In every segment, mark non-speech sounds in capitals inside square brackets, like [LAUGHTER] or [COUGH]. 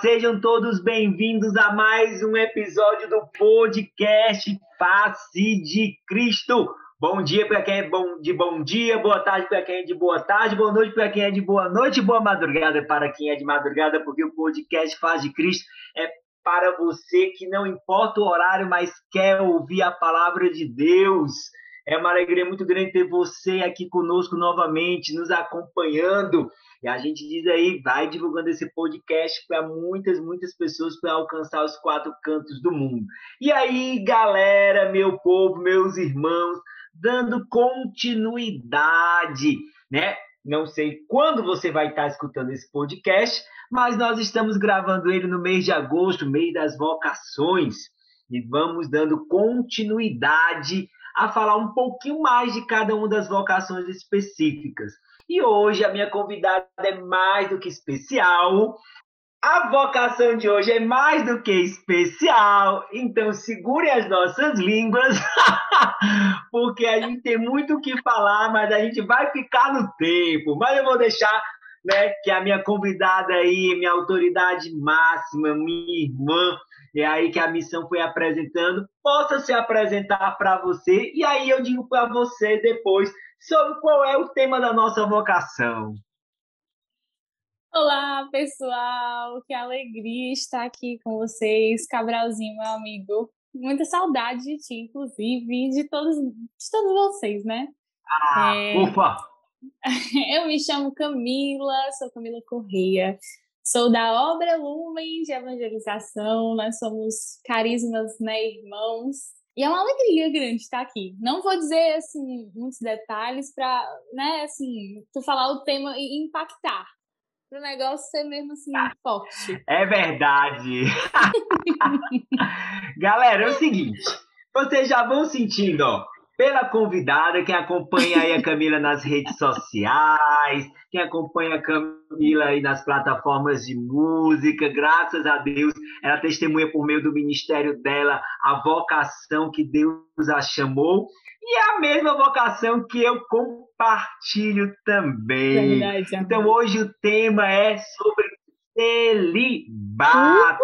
Sejam todos bem-vindos a mais um episódio do podcast Face de Cristo. Bom dia para quem é bom de bom dia, boa tarde para quem é de boa tarde, boa noite para quem é de boa noite, boa madrugada para quem é de madrugada, porque o podcast Face de Cristo é para você que não importa o horário, mas quer ouvir a palavra de Deus. É uma alegria muito grande ter você aqui conosco novamente, nos acompanhando. E a gente diz aí, vai divulgando esse podcast para muitas, muitas pessoas para alcançar os quatro cantos do mundo. E aí, galera, meu povo, meus irmãos, dando continuidade, né? Não sei quando você vai estar escutando esse podcast, mas nós estamos gravando ele no mês de agosto, mês das vocações, e vamos dando continuidade a falar um pouquinho mais de cada uma das vocações específicas. E hoje a minha convidada é mais do que especial. A vocação de hoje é mais do que especial, então segure as nossas línguas, [LAUGHS] porque a gente tem muito o que falar, mas a gente vai ficar no tempo. Mas eu vou deixar né, que a minha convidada aí, minha autoridade máxima, minha irmã, é aí que a missão foi apresentando, possa se apresentar para você, e aí eu digo para você depois sobre qual é o tema da nossa vocação. Olá, pessoal! Que alegria estar aqui com vocês, Cabralzinho, meu amigo. Muita saudade de ti, inclusive, de todos, de todos vocês, né? Ah, é... ufa! [LAUGHS] Eu me chamo Camila, sou Camila Correia, sou da obra Lumen de Evangelização, nós somos carismas, né, irmãos, e é uma alegria grande estar aqui. Não vou dizer, assim, muitos detalhes para, né, assim, tu falar o tema e impactar, para o negócio ser mesmo, assim, forte. É verdade! [LAUGHS] Galera, é o seguinte, vocês já vão sentindo, ó, pela convidada, quem acompanha aí a Camila nas redes sociais, quem acompanha a Camila aí nas plataformas de música, graças a Deus, ela testemunha por meio do ministério dela a vocação que Deus a chamou e é a mesma vocação que eu compartilho também. É verdade, então hoje o tema é sobre celibato.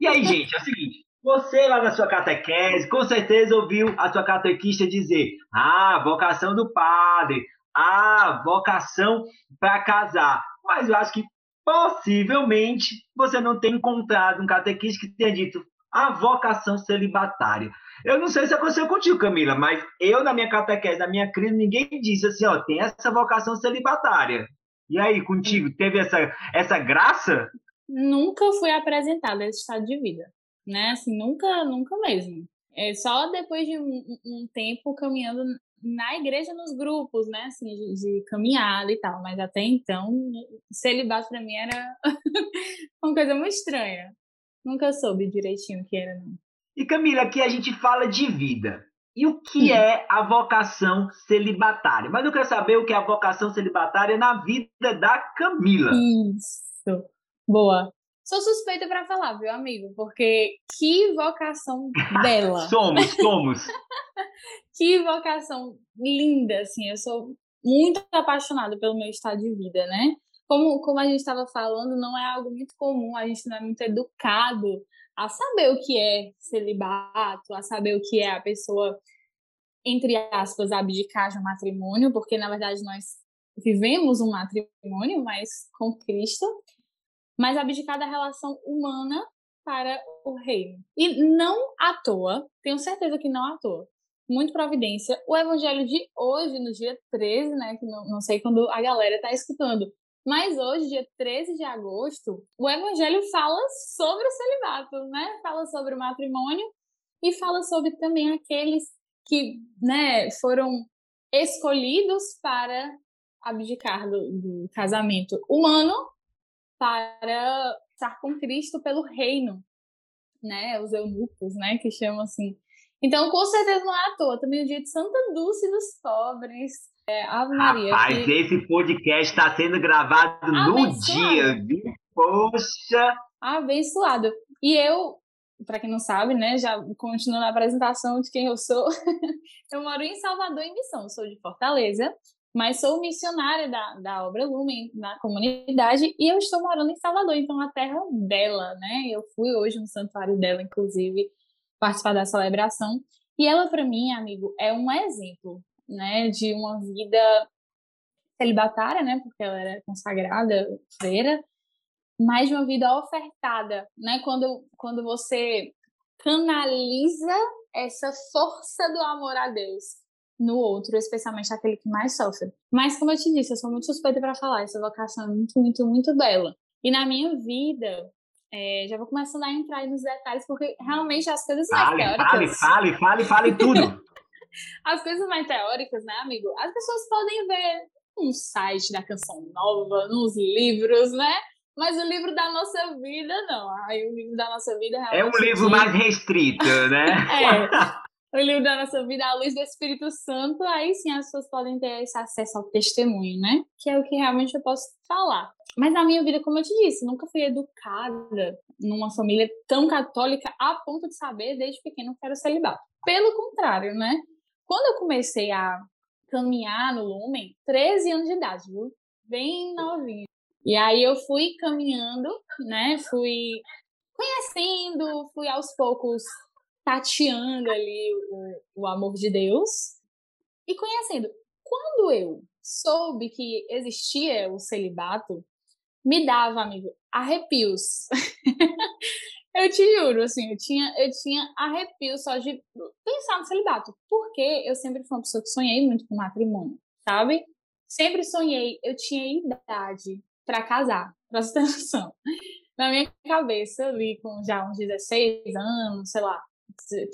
E aí, gente, é o seguinte, você lá na sua catequese, com certeza ouviu a sua catequista dizer: ah, vocação do padre, ah, vocação para casar. Mas eu acho que possivelmente você não tem encontrado um catequista que tenha dito a vocação celibatária. Eu não sei se aconteceu contigo, Camila, mas eu, na minha catequese, na minha crise, ninguém disse assim, ó, tem essa vocação celibatária. E aí, contigo, teve essa, essa graça? Nunca foi apresentado esse estado de vida né? Assim, nunca, nunca mesmo. É só depois de um, um tempo caminhando na igreja nos grupos, né? Assim, de, de caminhada e tal. Mas até então, celibato para mim era [LAUGHS] uma coisa muito estranha. Nunca soube direitinho o que era, não. E Camila, aqui a gente fala de vida. E o que é a vocação celibatária? Mas eu quero saber o que é a vocação celibatária na vida da Camila. Isso. Boa. Sou suspeita para falar, viu, amigo? Porque que vocação dela. [LAUGHS] somos, somos. [LAUGHS] que vocação linda, assim. Eu sou muito apaixonada pelo meu estado de vida, né? Como, como a gente estava falando, não é algo muito comum, a gente não é muito educado a saber o que é celibato, a saber o que é a pessoa, entre aspas, abdicar de um matrimônio, porque na verdade nós vivemos um matrimônio, mas com Cristo mas abdicar da relação humana para o reino. E não à toa, tenho certeza que não à toa, muito providência, o evangelho de hoje, no dia 13, né, que não, não sei quando a galera está escutando, mas hoje, dia 13 de agosto, o evangelho fala sobre o celibato, né? Fala sobre o matrimônio e fala sobre também aqueles que, né, foram escolhidos para abdicar do, do casamento humano para estar com Cristo pelo reino, né? Os eunucos, né? Que chamam assim. Então, com certeza não é à toa. Também o dia de Santa Dulce dos Pobres. É, Ave Maria. Rapaz, que... esse podcast está sendo gravado Abençoado. no dia, viu? Poxa! Abençoado. E eu, para quem não sabe, né, já continuando a apresentação de quem eu sou, [LAUGHS] eu moro em Salvador, em Missão. Sou de Fortaleza mas sou missionária da, da obra Lumen na comunidade e eu estou morando em Salvador, então a terra dela, né? Eu fui hoje no santuário dela, inclusive, participar da celebração. E ela, para mim, amigo, é um exemplo, né, de uma vida celibatária, né, porque ela era consagrada, freira, mas de uma vida ofertada, né? Quando, quando você canaliza essa força do amor a Deus no outro, especialmente aquele que mais sofre. Mas, como eu te disse, eu sou muito suspeita para falar, essa vocação é muito, muito, muito bela. E na minha vida, é, já vou começando a entrar nos detalhes, porque realmente as coisas mais fale, teóricas. Fale, fale, fale, fale tudo! [LAUGHS] as coisas mais teóricas, né, amigo? As pessoas podem ver um site da canção nova, nos livros, né? Mas o livro da nossa vida, não. Aí o livro da nossa vida É um livro mais restrito, né? [LAUGHS] é o livro da nossa vida à luz do Espírito Santo, aí sim as pessoas podem ter esse acesso ao testemunho, né? Que é o que realmente eu posso falar. Mas na minha vida, como eu te disse, nunca fui educada numa família tão católica a ponto de saber desde pequeno que era celibato. Pelo contrário, né? Quando eu comecei a caminhar no Lumen, 13 anos de idade, viu? Bem novinha. E aí eu fui caminhando, né? Fui conhecendo, fui aos poucos tateando ali o, o amor de Deus e conhecendo. Quando eu soube que existia o celibato, me dava, amigo, arrepios. [LAUGHS] eu te juro, assim, eu tinha, eu tinha arrepios só de pensar no celibato. Porque eu sempre fui uma pessoa que sonhei muito com matrimônio, sabe? Sempre sonhei, eu tinha idade para casar, ter [LAUGHS] noção. Na minha cabeça, ali com já uns 16 anos, sei lá,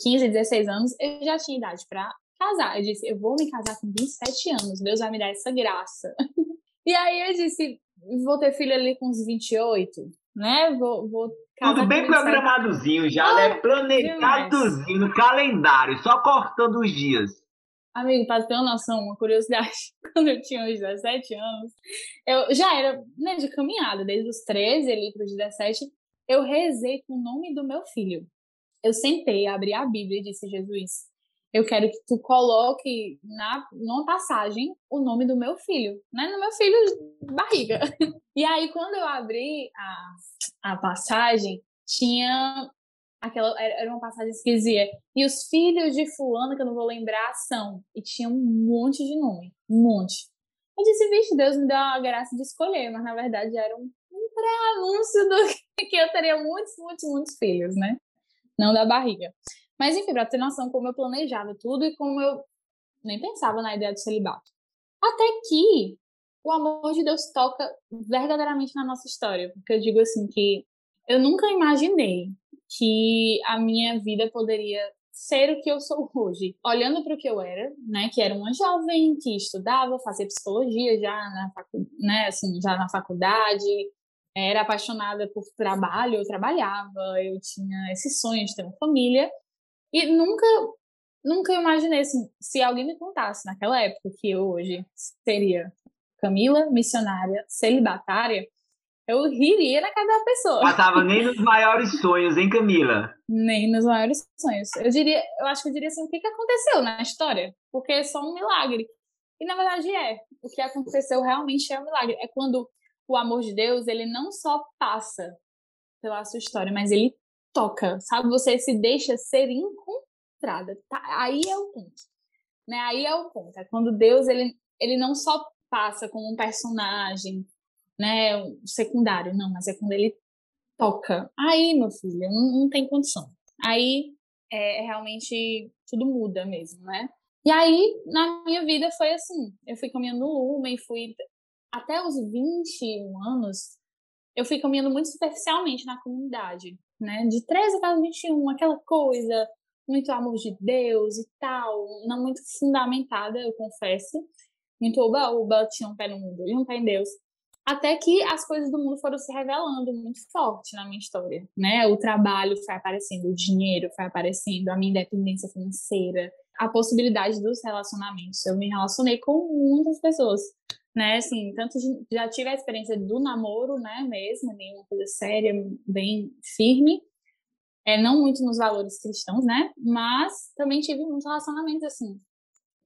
15, 16 anos, eu já tinha idade para casar. Eu disse, eu vou me casar com 27 anos, Deus vai me dar essa graça. [LAUGHS] e aí eu disse, vou ter filho ali com uns 28, né? Vou, vou casar Tudo bem programadozinho já, ah, né? Planejadozinho no calendário, só cortando os dias. Amigo, para ter uma noção, uma curiosidade, [LAUGHS] quando eu tinha uns 17 anos, eu já era né, de caminhada, desde os 13 ali para os 17, eu rezei com o nome do meu filho eu sentei, abri a Bíblia e disse, Jesus, eu quero que tu coloque na numa passagem o nome do meu filho, né? No meu filho barriga. [LAUGHS] E aí, quando eu abri a, a passagem, tinha aquela era uma passagem que dizia e os filhos de fulano que eu não vou lembrar são e tinha um monte de nome um monte eu disse vixe Deus me deu a graça de escolher mas na verdade era um, um pré-anúncio do [LAUGHS] que eu teria muitos muitos muitos filhos né não da barriga. Mas enfim, para ter noção como eu planejava tudo e como eu nem pensava na ideia do celibato. Até que o amor de Deus toca verdadeiramente na nossa história, porque eu digo assim que eu nunca imaginei que a minha vida poderia ser o que eu sou hoje. Olhando para o que eu era, né, que era uma jovem que estudava, fazia psicologia já na, facu né, assim, já na faculdade, era apaixonada por trabalho, eu trabalhava, eu tinha esse sonho de ter uma família e nunca nunca imaginei assim, se alguém me contasse naquela época que eu hoje seria Camila, missionária, celibatária, eu riria na cara da pessoa. Passava nem nos maiores sonhos, hein, Camila? Nem nos maiores sonhos. Eu diria, eu acho que eu diria assim, o que, que aconteceu na história? Porque é só um milagre. E na verdade é. O que aconteceu realmente é um milagre. É quando o amor de Deus, ele não só passa pela sua história, mas ele toca, sabe? Você se deixa ser encontrada. Tá? Aí é o ponto. Né? Aí é o ponto. É quando Deus, ele, ele não só passa como um personagem, né, secundário, não, mas é quando ele toca. Aí, meu filho, não, não tem condição. Aí é, é realmente tudo muda mesmo, né? E aí, na minha vida foi assim, eu fui caminhando no Lumen, fui até os 21 anos, eu fui caminhando muito superficialmente na comunidade, né? De 13 até os 21, aquela coisa, muito amor de Deus e tal, não muito fundamentada, eu confesso. Muito oba-oba, tinha um pé no mundo e um pé em Deus. Até que as coisas do mundo foram se revelando muito forte na minha história, né? O trabalho foi aparecendo, o dinheiro foi aparecendo, a minha independência financeira, a possibilidade dos relacionamentos. Eu me relacionei com muitas pessoas, né? Assim, tanto já tive a experiência do namoro, né? Mesmo, nenhuma coisa séria, bem firme. É, não muito nos valores cristãos, né? Mas também tive muitos relacionamentos, assim,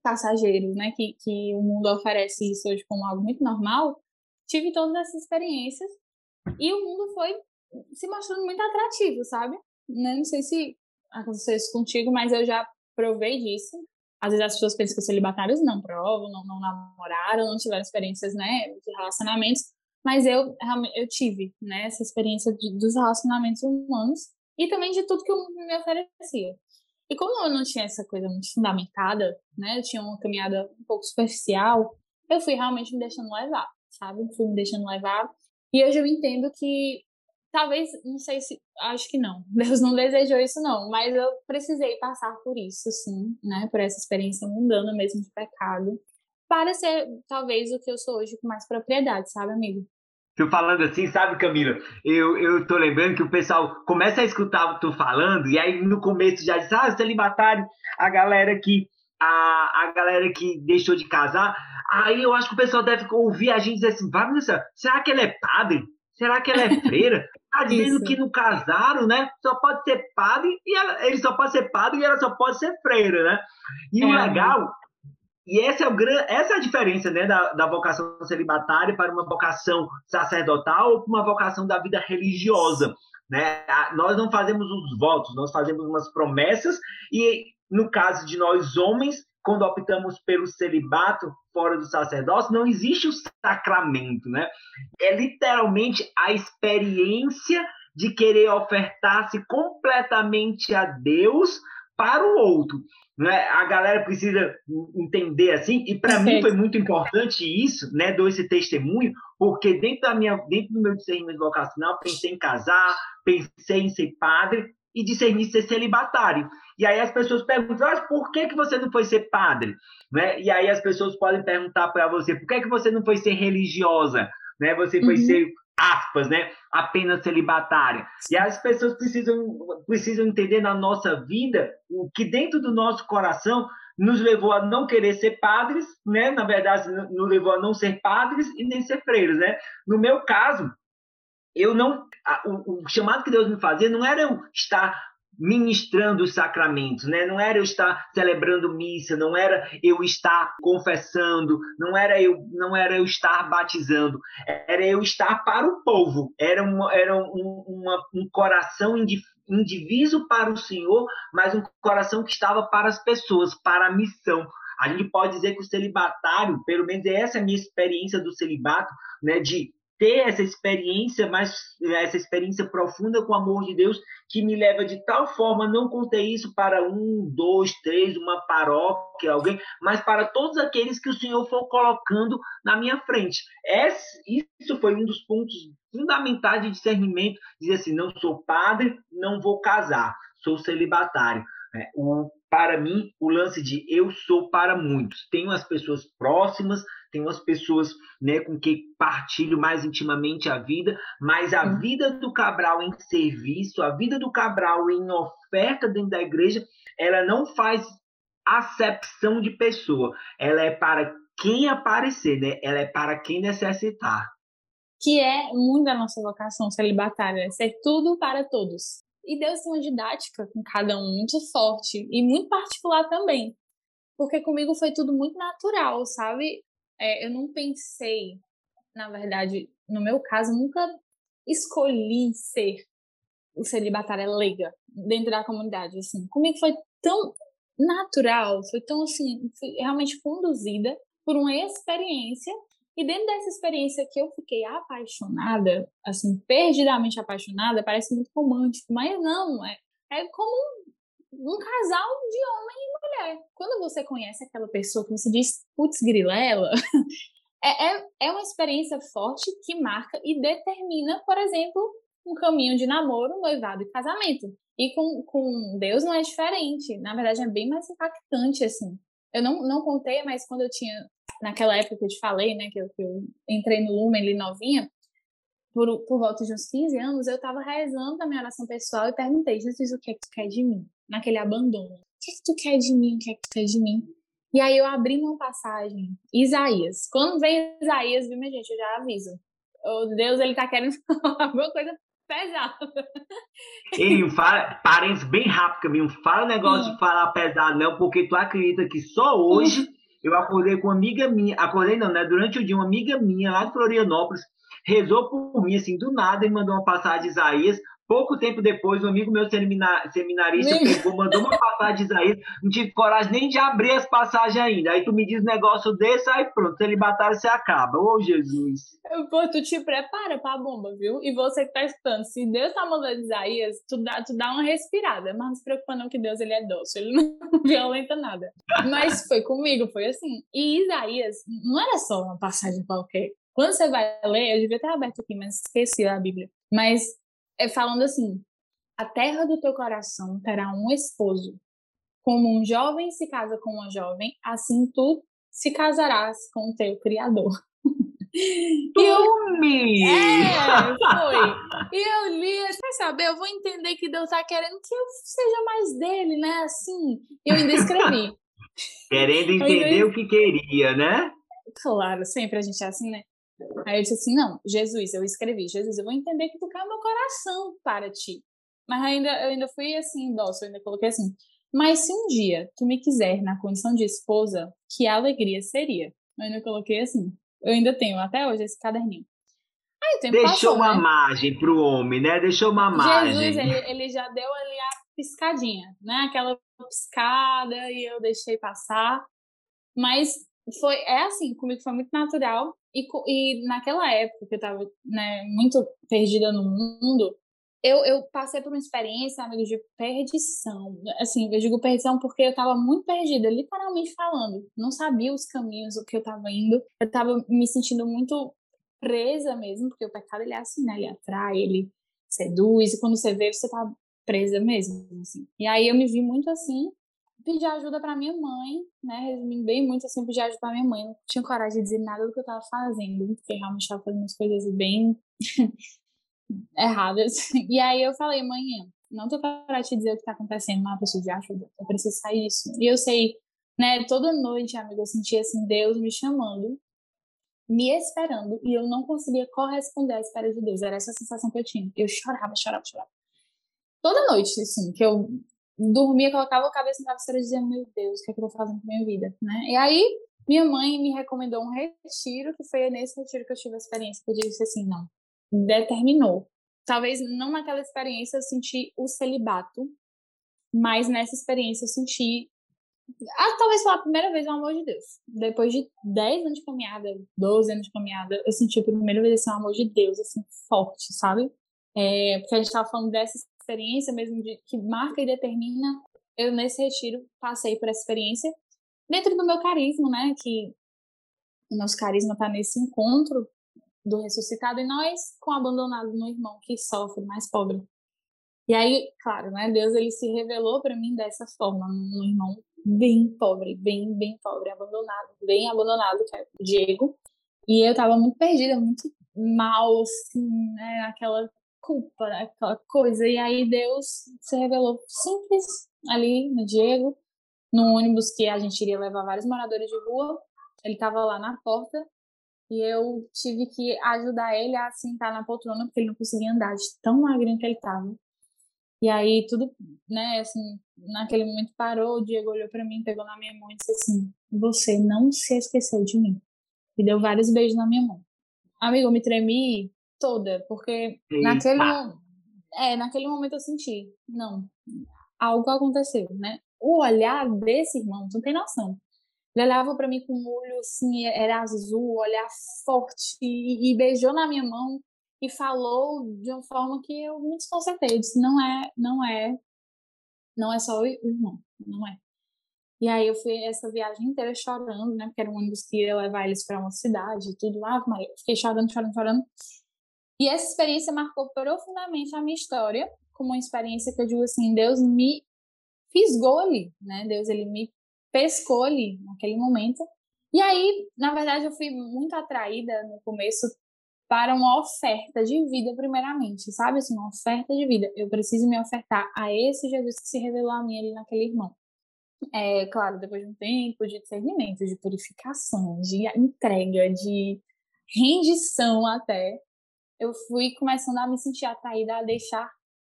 passageiros, né? Que, que o mundo oferece isso hoje como algo muito normal. Tive todas essas experiências e o mundo foi se mostrando muito atrativo, sabe? Né? Não sei se aconteceu isso contigo, mas eu já provei disso. Às vezes as pessoas pensam que os celibatários não provam, não, não namoraram, não tiveram experiências, né, de relacionamentos, mas eu eu tive, né, essa experiência de, dos relacionamentos humanos e também de tudo que o mundo me oferecia. E como eu não tinha essa coisa muito fundamentada, né, eu tinha uma caminhada um pouco superficial, eu fui realmente me deixando levar, sabe? Fui me deixando levar. E hoje eu entendo que talvez, não sei se, acho que não. [LAUGHS] Deus não desejou isso não, mas eu precisei passar por isso, sim, né? Por essa experiência mundana mesmo de pecado, para ser talvez o que eu sou hoje com mais propriedade, sabe, amigo? Tu falando assim, sabe, Camila? Eu, eu tô lembrando que o pessoal começa a escutar tu falando, e aí no começo já diz, ah, celibatário, a galera que a, a galera que deixou de casar. Aí eu acho que o pessoal deve ouvir a gente dizer assim, Vanessa, será que ele é padre? Será que ela é freira? Tá [LAUGHS] dizendo que não casaram, né? Só pode ser padre e ela, ele só pode ser padre e ela só pode ser freira, né? E é. o legal, e essa é, o, essa é a diferença né, da, da vocação celibatária para uma vocação sacerdotal ou para uma vocação da vida religiosa. Né? Nós não fazemos os votos, nós fazemos umas promessas, e no caso de nós homens, quando optamos pelo celibato fora do sacerdócio, não existe o sacramento, né? É literalmente a experiência de querer ofertar-se completamente a Deus para o outro. Né? A galera precisa entender assim, e para mim foi muito importante isso, né? Dou esse testemunho, porque dentro, da minha, dentro do meu discernimento vocacional, pensei em casar, pensei em ser padre, e discernir ser celibatário. E aí as pessoas perguntam, mas por que, que você não foi ser padre? Né? E aí as pessoas podem perguntar para você, por que, que você não foi ser religiosa? Né? Você foi uhum. ser, aspas, né? apenas celibatária. E as pessoas precisam, precisam entender na nossa vida o que dentro do nosso coração nos levou a não querer ser padres, né? Na verdade, nos levou a não ser padres e nem ser freiros, né? No meu caso, eu não. O, o, chamado que Deus me fazia não era eu estar ministrando os sacramentos, né? Não era eu estar celebrando missa, não era eu estar confessando, não era eu, não era eu estar batizando, era eu estar para o povo. Era, uma, era um, uma, um coração indiviso para o Senhor, mas um coração que estava para as pessoas, para a missão. A gente pode dizer que o celibatário, pelo menos essa é a minha experiência do celibato, né, de ter essa experiência, mais essa experiência profunda com o amor de Deus, que me leva de tal forma, não contei isso para um, dois, três, uma paróquia, alguém, mas para todos aqueles que o Senhor for colocando na minha frente. Esse, isso foi um dos pontos fundamentais de discernimento, dizer assim, não sou padre, não vou casar, sou celibatário. É, o, para mim, o lance de eu sou para muitos. Tenho as pessoas próximas, tenho as pessoas né, com quem partilho mais intimamente a vida, mas a uhum. vida do Cabral em serviço, a vida do Cabral em oferta dentro da igreja, ela não faz acepção de pessoa. Ela é para quem aparecer, né? Ela é para quem necessitar. Que é muito da nossa vocação celibatária, né? ser tudo para todos. E Deus tem uma didática com cada um muito forte e muito particular também. Porque comigo foi tudo muito natural, sabe? É, eu não pensei, na verdade, no meu caso, nunca escolhi ser o celibatária leiga dentro da comunidade, assim. Comigo foi tão natural, foi tão, assim, fui realmente conduzida por uma experiência e dentro dessa experiência que eu fiquei apaixonada, assim, perdidamente apaixonada, parece muito romântico, mas não, é, é como um, casal de homem e mulher. Quando você conhece aquela pessoa que você diz, putz, grilela, [LAUGHS] é, é, é uma experiência forte que marca e determina, por exemplo, um caminho de namoro, noivado e casamento. E com, com Deus não é diferente. Na verdade, é bem mais impactante, assim. Eu não, não contei, mas quando eu tinha naquela época que eu te falei, né, que eu, que eu entrei no Lumen ali novinha, por, por volta de uns 15 anos, eu estava rezando na minha oração pessoal e perguntei, Jesus, o que é que tu quer de mim? Naquele abandono. O que é que tu quer de mim? O que é que tu quer de mim? E aí eu abri uma passagem, Isaías. Quando vem Isaías, viu, minha gente, eu já aviso. O Deus, ele tá querendo [LAUGHS] falar alguma coisa pesada. Ei, fala, parênteses bem rápido, Caminho. Fala negócio hum. de falar pesado, não, porque tu acredita que só hoje hum. eu acordei com uma amiga minha, acordei não, né? Durante o dia, uma amiga minha lá de Florianópolis rezou por mim, assim, do nada, e mandou uma passagem de Isaías. Pouco tempo depois, um amigo meu seminarista pegou, mandou uma passagem de Isaías, não tive coragem nem de abrir as passagens ainda. Aí tu me diz um negócio desse, aí pronto, celibatário você acaba. Ô, Jesus. Pô, tu te prepara pra bomba, viu? E você que tá escutando, se Deus tá mandando Isaías, tu dá, tu dá uma respirada. Mas não se preocupa não que Deus, ele é dócil, ele [LAUGHS] não violenta nada. Mas foi comigo, foi assim. E Isaías não era só uma passagem qualquer. Quando você vai ler, eu devia ter aberto aqui, mas esqueci a Bíblia. Mas é falando assim: a terra do teu coração terá um esposo. Como um jovem se casa com uma jovem, assim tu se casarás com o teu Criador. [LAUGHS] Tome! É, foi. [LAUGHS] E eu li, quer saber, eu vou entender que Deus tá querendo que eu seja mais dele, né? Assim, eu ainda escrevi. [LAUGHS] Querendo entender o que queria, né? Claro, sempre a gente é assim, né? Aí eu disse assim: não, Jesus, eu escrevi, Jesus, eu vou entender que tu o meu coração para ti. Mas ainda, eu ainda fui assim, dócil, eu ainda coloquei assim. Mas se um dia tu me quiser na condição de esposa, que alegria seria. Eu ainda coloquei assim. Eu ainda tenho até hoje esse caderninho. Aí o tempo Deixou passou, uma né? margem pro homem, né? Deixou uma margem. Jesus, ele, ele já deu ali a piscadinha, né? Aquela piscada e eu deixei passar. Mas foi, é assim, comigo foi muito natural. E, e naquela época que eu tava né, muito perdida no mundo, eu, eu passei por uma experiência, de perdição. Assim, eu digo perdição porque eu tava muito perdida, literalmente falando. Não sabia os caminhos, o que eu tava indo. Eu tava me sentindo muito presa mesmo, porque o pecado, ele é assim, né? Ele atrai, ele seduz, e quando você vê, você tá presa mesmo, assim. E aí eu me vi muito assim, pedi ajuda para minha mãe, né? Resumindo bem muito assim, pedi ajuda para minha mãe. Não tinha coragem de dizer nada do que eu tava fazendo, porque realmente estava fazendo umas coisas bem [LAUGHS] erradas. E aí eu falei, mãe, não tô coragem de dizer o que tá acontecendo, mas eu preciso de ajuda, eu preciso sair disso. E eu sei, né, toda noite, amiga, eu sentia assim, Deus me chamando, me esperando, e eu não conseguia corresponder à espera de Deus. Era essa sensação que eu tinha. Eu chorava, chorava, chorava. Toda noite, assim, que eu dormia, colocava a cabeça no travesseiro dizia, meu Deus, o que é que eu tô fazendo com minha vida, né? E aí, minha mãe me recomendou um retiro, que foi nesse retiro que eu tive a experiência, que eu disse assim, não, determinou. Talvez não naquela experiência eu senti o celibato, mas nessa experiência eu senti, ah, talvez pela primeira vez o amor de Deus. Depois de 10 anos de caminhada, 12 anos de caminhada, eu senti a primeira vez assim, amor de Deus, assim, forte, sabe? É, porque a gente estava falando dessa experiência mesmo de, que marca e determina. Eu, nesse retiro, passei por essa experiência dentro do meu carisma, né? Que o nosso carisma está nesse encontro do ressuscitado e nós com o abandonado no irmão que sofre, mais pobre. E aí, claro, né? Deus ele se revelou para mim dessa forma, um irmão bem pobre, bem, bem pobre, abandonado, bem abandonado, que é o Diego. E eu tava muito perdida, muito mal, assim, né? Aquela culpa, né? aquela coisa. E aí Deus se revelou simples ali no Diego, no ônibus que a gente iria levar vários moradores de rua. Ele estava lá na porta e eu tive que ajudar ele a sentar na poltrona porque ele não conseguia andar de tão magrinho que ele estava. E aí tudo, né, assim, naquele momento parou, o Diego olhou para mim, pegou na minha mão e disse assim: "Você não se esqueceu de mim". E deu vários beijos na minha mão. Amigo, eu me tremi toda, porque naquele, é, naquele momento eu senti, não, algo aconteceu, né? O olhar desse irmão, tu não tem noção. Ele olhava para mim com um olho assim, era azul, olhar forte, e, e, beijou na minha mão e falou de uma forma que eu me desconcertei. Eu disse, não é, não é, não é só o irmão, não é. E aí eu fui essa viagem inteira chorando, né? Porque era um ônibus que ia levar eles para uma cidade e tudo lá. Mas eu fiquei chorando, chorando, chorando. E essa experiência marcou profundamente a minha história, como uma experiência que eu digo assim, Deus me fisgou ali, né? Deus ele me pescou ali naquele momento E aí, na verdade, eu fui muito atraída no começo para uma oferta de vida, primeiramente, sabe? Assim, uma oferta de vida. Eu preciso me ofertar a esse Jesus que se revelou a mim ali naquele irmão. É, claro, depois de um tempo de discernimento, de purificação, de entrega, de rendição até, eu fui começando a me sentir atraída a deixar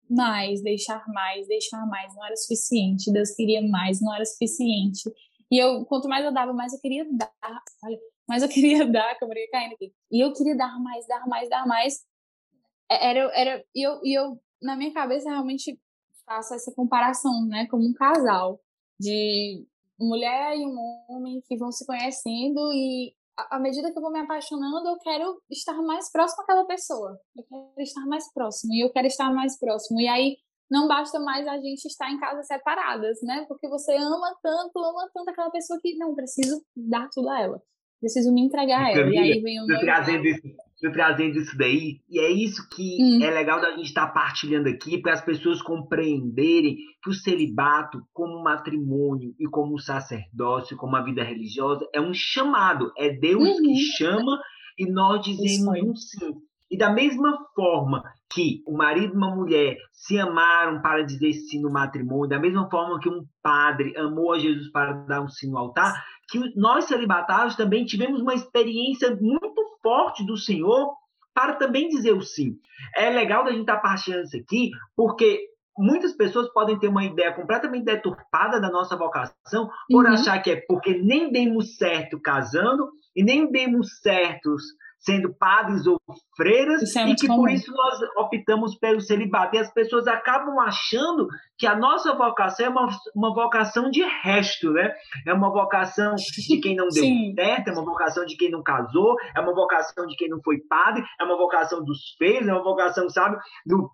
mais, deixar mais, deixar mais. Não era suficiente. Deus queria mais, não era suficiente. E eu, quanto mais eu dava, mais eu queria dar. Olha, mais eu [LAUGHS] queria dar, que eu morri caindo aqui. E eu queria dar mais, dar mais, dar mais. É, era, era, e eu, e eu, na minha cabeça, realmente faço essa comparação, né, como um casal de mulher e um homem que vão se conhecendo e à medida que eu vou me apaixonando, eu quero estar mais próximo daquela pessoa. Eu quero estar mais próximo e eu quero estar mais próximo. E aí não basta mais a gente estar em casas separadas, né? Porque você ama tanto, ama tanto aquela pessoa que não preciso dar tudo a ela. Preciso me entregar a ela. Camila, e aí vem o meu trazendo isso, trazendo isso daí, e é isso que hum. é legal da gente estar tá partilhando aqui, para as pessoas compreenderem que o celibato, como matrimônio e como sacerdócio, como a vida religiosa, é um chamado, é Deus uhum. que chama e nós dizemos um sim. E da mesma forma que o marido e uma mulher se amaram para dizer sim no matrimônio, da mesma forma que um padre amou a Jesus para dar um sim no altar, que nós celibatários também tivemos uma experiência muito forte do Senhor para também dizer o sim. É legal da gente estar partilhando isso aqui, porque muitas pessoas podem ter uma ideia completamente deturpada da nossa vocação por uhum. achar que é porque nem demos certo casando e nem demos certos sendo padres ou freiras, é e que comum. por isso nós optamos pelo celibato. E as pessoas acabam achando que a nossa vocação é uma, uma vocação de resto, né? É uma vocação de quem não deu Sim. certo, é uma vocação de quem não casou, é uma vocação de quem não foi padre, é uma vocação dos feios, é uma vocação, sabe, do,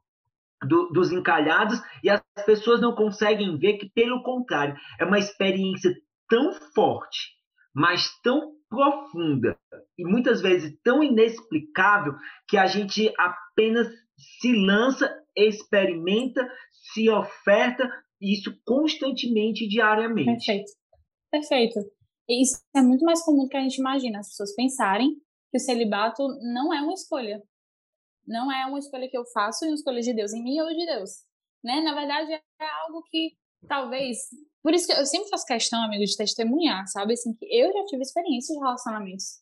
do, dos encalhados, e as pessoas não conseguem ver que, pelo contrário, é uma experiência tão forte, mas tão profunda e muitas vezes tão inexplicável que a gente apenas se lança, experimenta, se oferta isso constantemente, diariamente. Perfeito. Perfeito. Isso é muito mais comum do que a gente imagina. As pessoas pensarem que o celibato não é uma escolha. Não é uma escolha que eu faço e uma escolha de Deus em mim ou de Deus. Né? Na verdade, é algo que talvez por isso que eu sempre faço questão, amigo, de testemunhar, sabe? Assim, que eu já tive experiência de relacionamentos.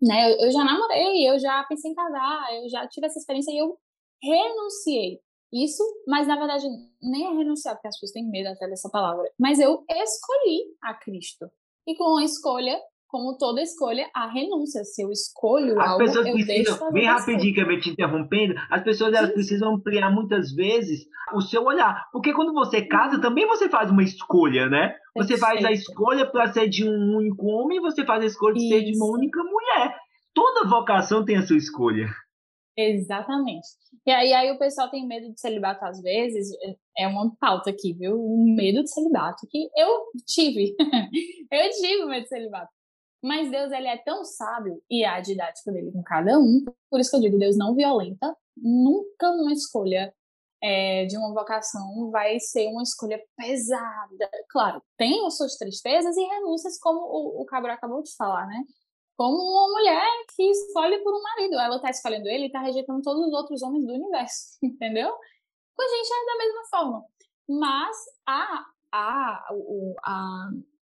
Né? Eu, eu já namorei, eu já pensei em casar, eu já tive essa experiência e eu renunciei. Isso, mas na verdade nem é renunciar, porque as pessoas têm medo até dessa palavra. Mas eu escolhi a Cristo. E com a escolha, como toda escolha, a renúncia. Se eu escolho as algo, pessoas eu precisam, bem rapidinho, que eu te interrompendo, as pessoas elas precisam ampliar muitas vezes o seu olhar. Porque quando você casa, também você faz uma escolha, né? Você faz a escolha para ser de um único homem você faz a escolha de Isso. ser de uma única mulher. Toda vocação tem a sua escolha. Exatamente. E aí, aí o pessoal tem medo de celibato às vezes, é uma pauta aqui, viu? O medo de celibato que eu tive. [LAUGHS] eu tive medo de celibato. Mas Deus ele é tão sábio e a didática dele com cada um, por isso que eu digo, Deus não violenta, nunca uma escolha é, de uma vocação vai ser uma escolha pesada. Claro, tem as suas tristezas e renúncias, como o, o Cabral acabou de falar, né? Como uma mulher que escolhe por um marido. Ela está escolhendo ele e está rejeitando todos os outros homens do universo, [LAUGHS] entendeu? Com a gente é da mesma forma. Mas a, a, a,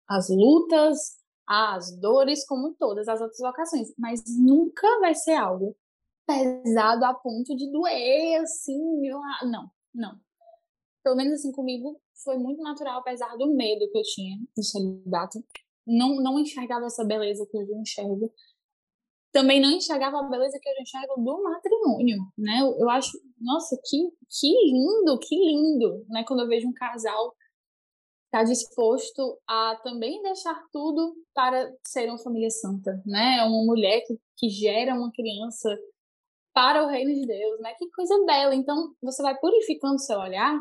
as lutas, as dores, como todas as outras vocações, mas nunca vai ser algo pesado a ponto de doer, assim, não, não. Pelo menos assim comigo foi muito natural, apesar do medo que eu tinha no celibato. Não, não enxergava essa beleza que eu enxergo. Também não enxergava a beleza que eu enxergo do matrimônio, né? Eu, eu acho, nossa, que, que lindo, que lindo, né? Quando eu vejo um casal está disposto a também deixar tudo para ser uma família santa, né? É uma mulher que, que gera uma criança para o reino de Deus, né? Que coisa bela. Então, você vai purificando seu olhar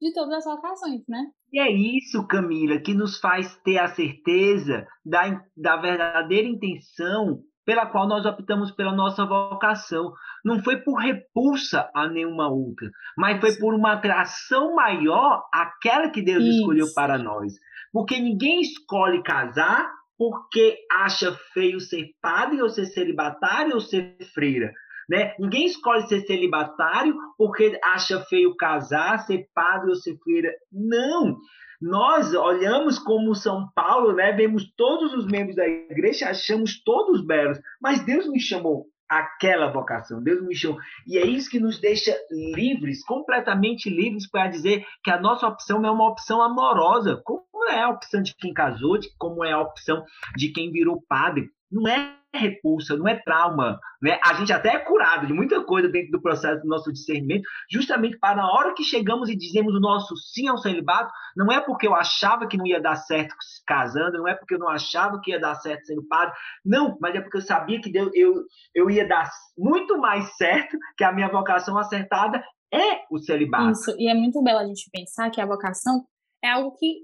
de todas as vocações, né? E é isso, Camila, que nos faz ter a certeza da, da verdadeira intenção pela qual nós optamos pela nossa vocação. Não foi por repulsa a nenhuma outra, mas foi por uma atração maior àquela que Deus Isso. escolheu para nós. Porque ninguém escolhe casar porque acha feio ser padre ou ser celibatário ou ser freira. Né? Ninguém escolhe ser celibatário porque acha feio casar, ser padre ou ser freira. Não! Nós olhamos como São Paulo, né? vemos todos os membros da igreja, achamos todos belos, mas Deus me chamou aquela vocação. Deus me chamou. E é isso que nos deixa livres, completamente livres, para dizer que a nossa opção é uma opção amorosa, como é a opção de quem casou, de como é a opção de quem virou padre. Não é repulsa, não é trauma. Né? A gente até é curado de muita coisa dentro do processo do nosso discernimento, justamente para na hora que chegamos e dizemos o nosso sim ao celibato, não é porque eu achava que não ia dar certo casando, não é porque eu não achava que ia dar certo sendo padre, não, mas é porque eu sabia que Deus, eu, eu ia dar muito mais certo, que a minha vocação acertada é o celibato. Isso, e é muito belo a gente pensar que a vocação é algo que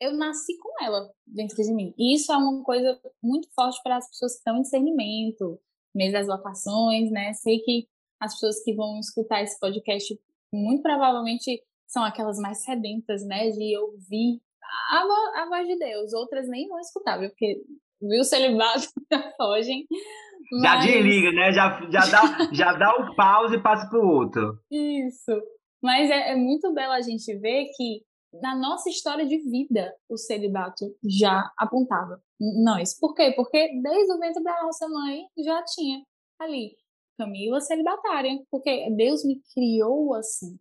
eu nasci com ela dentro de mim. E isso é uma coisa muito forte para as pessoas que estão em discernimento, mês das vocações, né? Sei que as pessoas que vão escutar esse podcast muito provavelmente são aquelas mais sedentas, né, de ouvir a, vo a voz de Deus. Outras nem vão escutar, viu? Porque viu o celibato [LAUGHS] fogem. Já desliga, né? Já, já, dá, já dá o pause e passa para o outro. Isso. Mas é, é muito belo a gente ver que na nossa história de vida o celibato já apontava nós. Por quê? Porque desde o ventre da nossa mãe já tinha ali Camila celibatária, porque Deus me criou assim.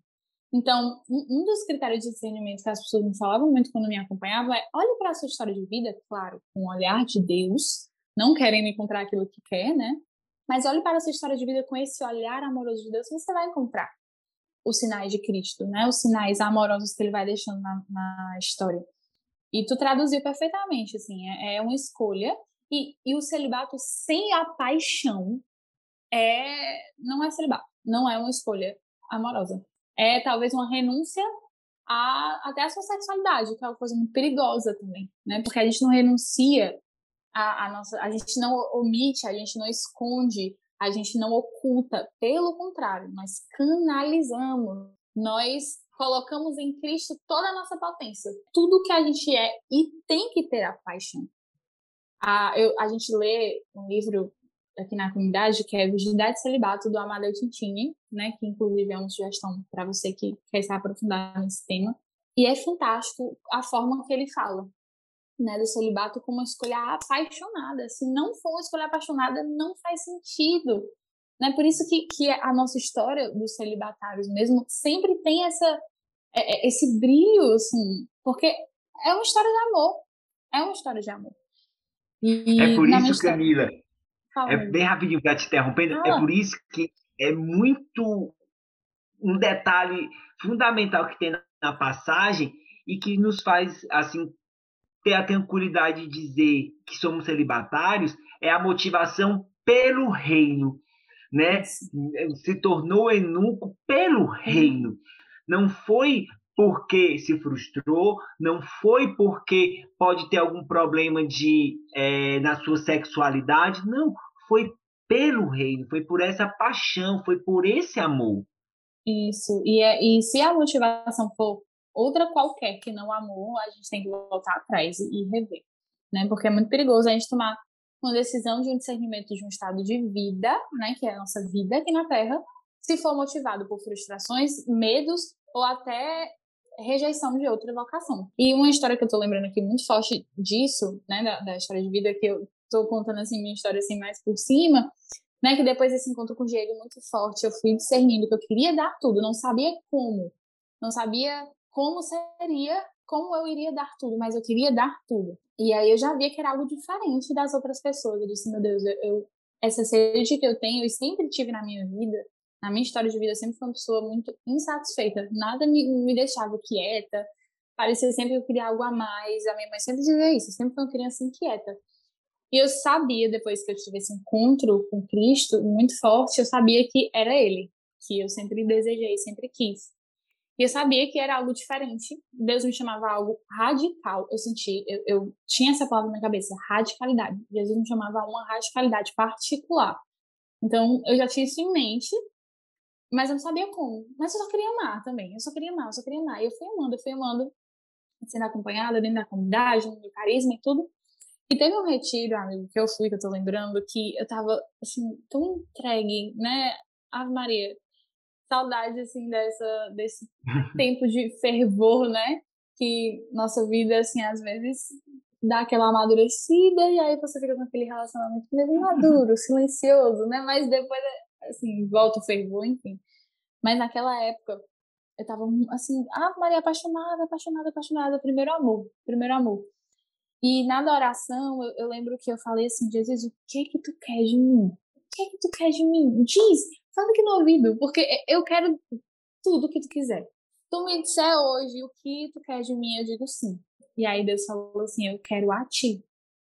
Então, um dos critérios de discernimento que as pessoas me falavam muito quando me acompanhavam é: olhe para a sua história de vida, claro, com o olhar de Deus, não querendo encontrar aquilo que quer, né? Mas olhe para a sua história de vida com esse olhar amoroso de Deus, você vai encontrar os sinais de Cristo, né? Os sinais amorosos que ele vai deixando na, na história. E tu traduziu perfeitamente, assim, é, é uma escolha. E, e o celibato sem a paixão é não é celibato, não é uma escolha amorosa. É talvez uma renúncia a, até a sua sexualidade, que é uma coisa muito perigosa também, né? Porque a gente não renuncia a, a nossa, a gente não omite, a gente não esconde a gente não oculta, pelo contrário, nós canalizamos, nós colocamos em Cristo toda a nossa potência, tudo que a gente é e tem que ter a paixão. A, eu, a gente lê um livro aqui na comunidade que é Virgindade e Celibato do Amadeu Tintini, né, que inclusive é uma sugestão para você que quer se aprofundar nesse tema. E é fantástico a forma que ele fala né, do celibato como uma escolha apaixonada. Se não for uma escolha apaixonada, não faz sentido. Né? Por isso que, que a nossa história dos celibatários mesmo sempre tem essa, é, é, esse brilho, assim, porque é uma história de amor. É uma história de amor. E é por isso, história... Camila, é bem rapidinho para te interrompendo, ah. é por isso que é muito um detalhe fundamental que tem na passagem e que nos faz assim ter a tranquilidade de dizer que somos celibatários é a motivação pelo reino, né? Se tornou eunuco pelo reino. Não foi porque se frustrou, não foi porque pode ter algum problema de é, na sua sexualidade, não, foi pelo reino, foi por essa paixão, foi por esse amor. Isso, e, é, e se a motivação for outra qualquer que não amou, a gente tem que voltar atrás e rever, né? Porque é muito perigoso a gente tomar uma decisão de um discernimento de um estado de vida, né, que é a nossa vida aqui na Terra, se for motivado por frustrações, medos ou até rejeição de outra vocação. E uma história que eu tô lembrando aqui muito forte disso, né, da, da história de vida que eu tô contando assim minha história assim mais por cima, né, que depois desse encontro com o Diego muito forte, eu fui discernindo que eu queria dar tudo, não sabia como, não sabia como seria, como eu iria dar tudo, mas eu queria dar tudo. E aí eu já via que era algo diferente das outras pessoas. Eu disse, meu Deus, eu, eu essa sede que eu tenho e sempre tive na minha vida, na minha história de vida, eu sempre fui uma pessoa muito insatisfeita. Nada me, me deixava quieta. Parecia sempre que eu queria algo a mais. A minha mãe sempre dizia isso, eu sempre fui uma criança inquieta. E eu sabia, depois que eu tive esse encontro com Cristo muito forte, eu sabia que era Ele, que eu sempre desejei, sempre quis. E eu sabia que era algo diferente. Deus me chamava algo radical. Eu senti, eu, eu tinha essa palavra na minha cabeça, radicalidade. Jesus me chamava uma radicalidade particular. Então, eu já tinha isso em mente, mas eu não sabia como. Mas eu só queria amar também. Eu só queria amar, eu só queria amar. E eu fui amando, eu fui amando, sendo acompanhada dentro da comunidade, no carisma e tudo. E teve um retiro, amigo, que eu fui, que eu tô lembrando, que eu tava, assim, tão entregue, né? Ave Maria, saudade, assim, dessa, desse [LAUGHS] tempo de fervor, né? Que nossa vida, assim, às vezes dá aquela amadurecida e aí você fica com aquele relacionamento mesmo maduro, [LAUGHS] silencioso, né? Mas depois, assim, volta o fervor, enfim. Mas naquela época, eu tava, assim, ah, Maria, apaixonada, apaixonada, apaixonada, primeiro amor, primeiro amor. E na adoração, eu, eu lembro que eu falei assim, Jesus, o que que tu quer de mim? O que que tu quer de mim? Diz, fala aqui no ouvido, porque eu quero tudo que tu quiser. Tu me disser hoje o que tu quer de mim, eu digo sim. E aí Deus falou assim, eu quero a ti.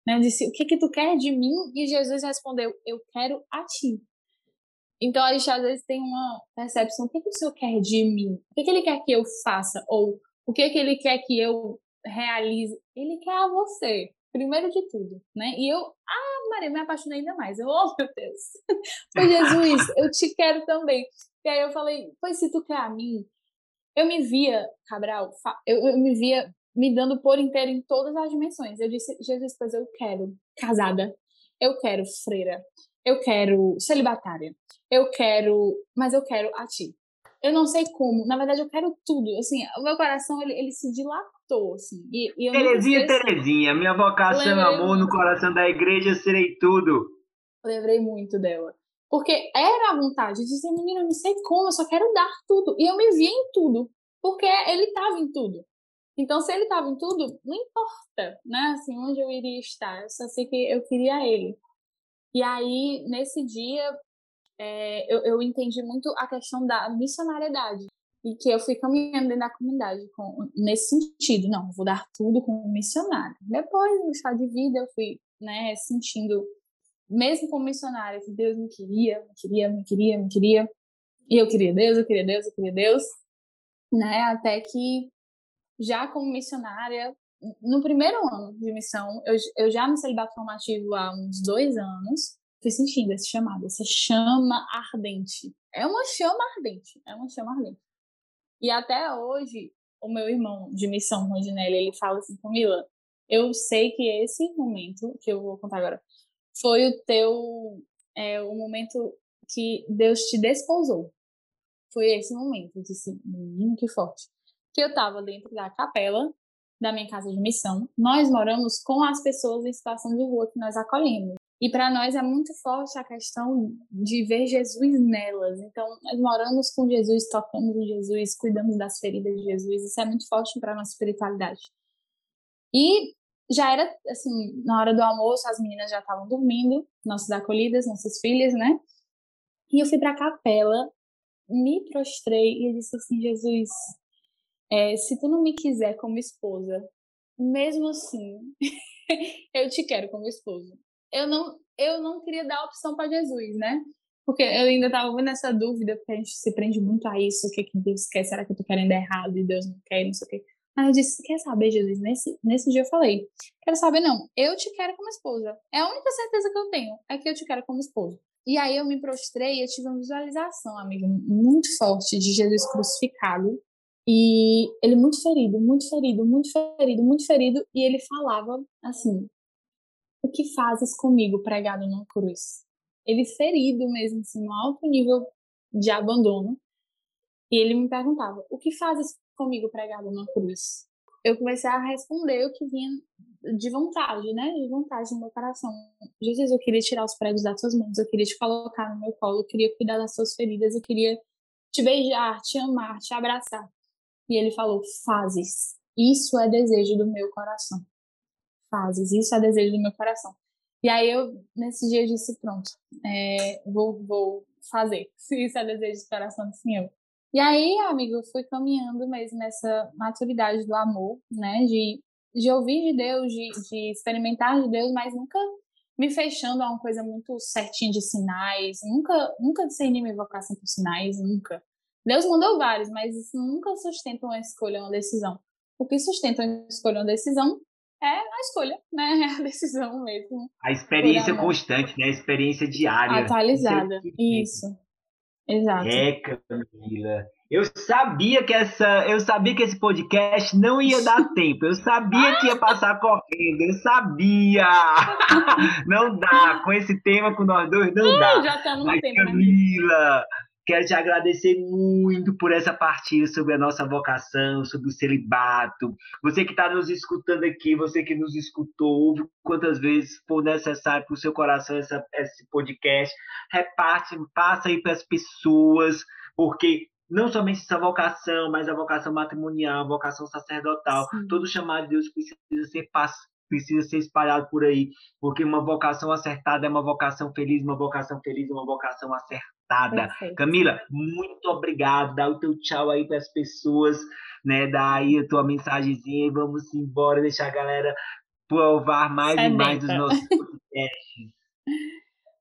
Né? Eu disse, o que que tu quer de mim? E Jesus respondeu, eu quero a ti. Então a gente às vezes tem uma percepção, o que, que o Senhor quer de mim? O que, que Ele quer que eu faça? Ou o que, que Ele quer que eu realize? Ele quer a você, primeiro de tudo, né? E eu, Maria, me apaixonei ainda mais. Eu, oh meu Deus, [LAUGHS] foi Jesus, eu te quero também. E aí eu falei, pois se tu quer a mim, eu me via, Cabral, eu, eu me via me dando por inteiro em todas as dimensões. Eu disse, Jesus, pois eu quero casada, eu quero freira, eu quero celibatária, eu quero, mas eu quero a ti. Eu não sei como, na verdade eu quero tudo, assim, o meu coração ele, ele se dilatou, assim. E, e Terezinha, Terezinha, minha vocação, amor muito. no coração da igreja, serei tudo. Lembrei muito dela. Porque era a vontade de dizer, menina, eu não sei como, eu só quero dar tudo. E eu me via em tudo, porque ele estava em tudo. Então, se ele estava em tudo, não importa, né? Assim, onde eu iria estar. Eu só sei que eu queria ele. E aí, nesse dia, é, eu, eu entendi muito a questão da missionariedade. E que eu fui caminhando dentro da comunidade com, nesse sentido. Não, vou dar tudo como missionário. Depois, no estado de vida, eu fui né, sentindo, mesmo como missionária, que Deus me queria, me queria, me queria, me queria. E eu queria Deus, eu queria Deus, eu queria Deus. Né, até que, já como missionária, no primeiro ano de missão, eu, eu já no celibato formativo há uns dois anos, fui sentindo esse chamado, essa chama ardente. É uma chama ardente, é uma chama ardente. E até hoje, o meu irmão de missão, Rondinelli, ele fala assim, Camila, eu sei que esse momento, que eu vou contar agora, foi o teu, é, o momento que Deus te desposou. Foi esse momento, eu disse, menino, que forte. Que eu tava dentro da capela, da minha casa de missão, nós moramos com as pessoas em situação de rua que nós acolhemos. E para nós é muito forte a questão de ver Jesus nelas. Então, nós moramos com Jesus, tocamos em Jesus, cuidamos das feridas de Jesus. Isso é muito forte para nossa espiritualidade. E já era assim, na hora do almoço, as meninas já estavam dormindo, nossas acolhidas, nossas filhas, né? E eu fui para a capela, me prostrei e disse assim: Jesus, é, se tu não me quiser como esposa, mesmo assim, [LAUGHS] eu te quero como esposa. Eu não, eu não queria dar opção para Jesus, né? Porque eu ainda estava nessa dúvida, porque a gente se prende muito a isso, o que, que Deus quer, será que eu tô querendo errado e Deus não quer, não sei o quê. Aí eu disse, quer saber, Jesus? Nesse, nesse dia eu falei, quero saber não, eu te quero como esposa. É a única certeza que eu tenho, é que eu te quero como esposa. E aí eu me prostrei e eu tive uma visualização, amigo, muito forte de Jesus crucificado, e ele muito ferido, muito ferido, muito ferido, muito ferido. E ele falava assim: O que fazes comigo pregado numa cruz? Ele ferido mesmo, assim, no alto nível de abandono. E ele me perguntava: O que fazes comigo pregado numa cruz? Eu comecei a responder o que vinha de vontade, né? De vontade no meu coração. Jesus, eu queria tirar os pregos das tuas mãos, eu queria te colocar no meu colo, eu queria cuidar das tuas feridas, eu queria te beijar, te amar, te abraçar. E ele falou: Fazes. Isso é desejo do meu coração. Fazes. Isso é desejo do meu coração. E aí eu, nesse dia, eu disse: Pronto, é, vou, vou fazer. [LAUGHS] Isso é desejo do coração do Senhor. E aí, amigo, eu fui caminhando mesmo nessa maturidade do amor, né? De, de ouvir de Deus, de, de experimentar de Deus, mas nunca me fechando a uma coisa muito certinha de sinais, nunca, nunca discerni minha vocação por sinais, nunca. Deus mandou vários, mas isso nunca sustenta uma escolha, uma decisão. O que sustenta uma escolha, uma decisão é a escolha, né? [LAUGHS] É a decisão mesmo. A experiência constante, né? A experiência diária. Atualizada. Isso. Exato. É, Camila. Eu sabia que essa, eu sabia que esse podcast não ia dar [LAUGHS] tempo. Eu sabia que ia passar correndo. Eu sabia. [LAUGHS] Não dá com esse tema com nós dois não dá. Já estamos no tempo. né? Quero te agradecer muito por essa partilha sobre a nossa vocação, sobre o celibato. Você que está nos escutando aqui, você que nos escutou, ouve quantas vezes for necessário para o seu coração essa, esse podcast. Reparte, passa aí para as pessoas, porque não somente essa vocação, mas a vocação matrimonial, a vocação sacerdotal, Sim. todo chamado de Deus precisa ser precisa ser espalhado por aí, porque uma vocação acertada é uma vocação feliz, uma vocação feliz é uma vocação acertada. Perfeito. Camila, muito obrigado. Dá o teu tchau aí para as pessoas, né? Dá aí a tua mensagenzinha e vamos embora, deixar a galera provar mais e mais dos Sedenta. nossos [LAUGHS] podcasts.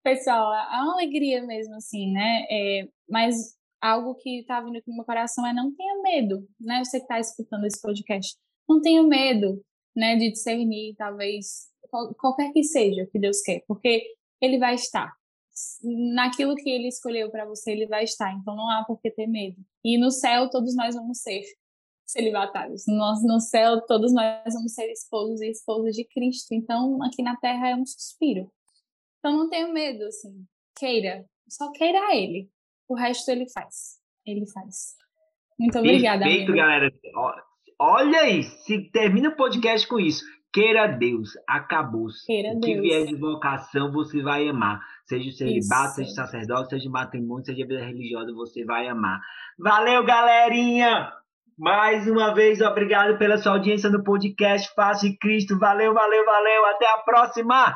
Pessoal, é uma alegria mesmo, assim, né? É, mas algo que tá vindo aqui no meu coração é não tenha medo, né? Você que tá escutando esse podcast, não tenha medo, né? De discernir, talvez, qual- qualquer que seja o que Deus quer, porque Ele vai estar. Naquilo que Ele escolheu para você, Ele vai estar. Então não há por que ter medo. E no céu, todos nós vamos ser celibatários. Nós, no céu, todos nós vamos ser esposos e esposas de Cristo. Então, aqui na terra é um suspiro. Então não tenha medo, assim. Queira. Só queira ele. O resto ele faz. Ele faz. Muito obrigada, Perfeito, amigo. galera. Olha aí, se termina o podcast com isso. Queira Deus, acabou. Queira o que Deus. vier de vocação, você vai amar. Seja o celibato, seja sacerdote, seja matrimônio, seja vida religiosa, você vai amar. Valeu, galerinha! Mais uma vez, obrigado pela sua audiência no podcast Face Cristo. Valeu, valeu, valeu. Até a próxima!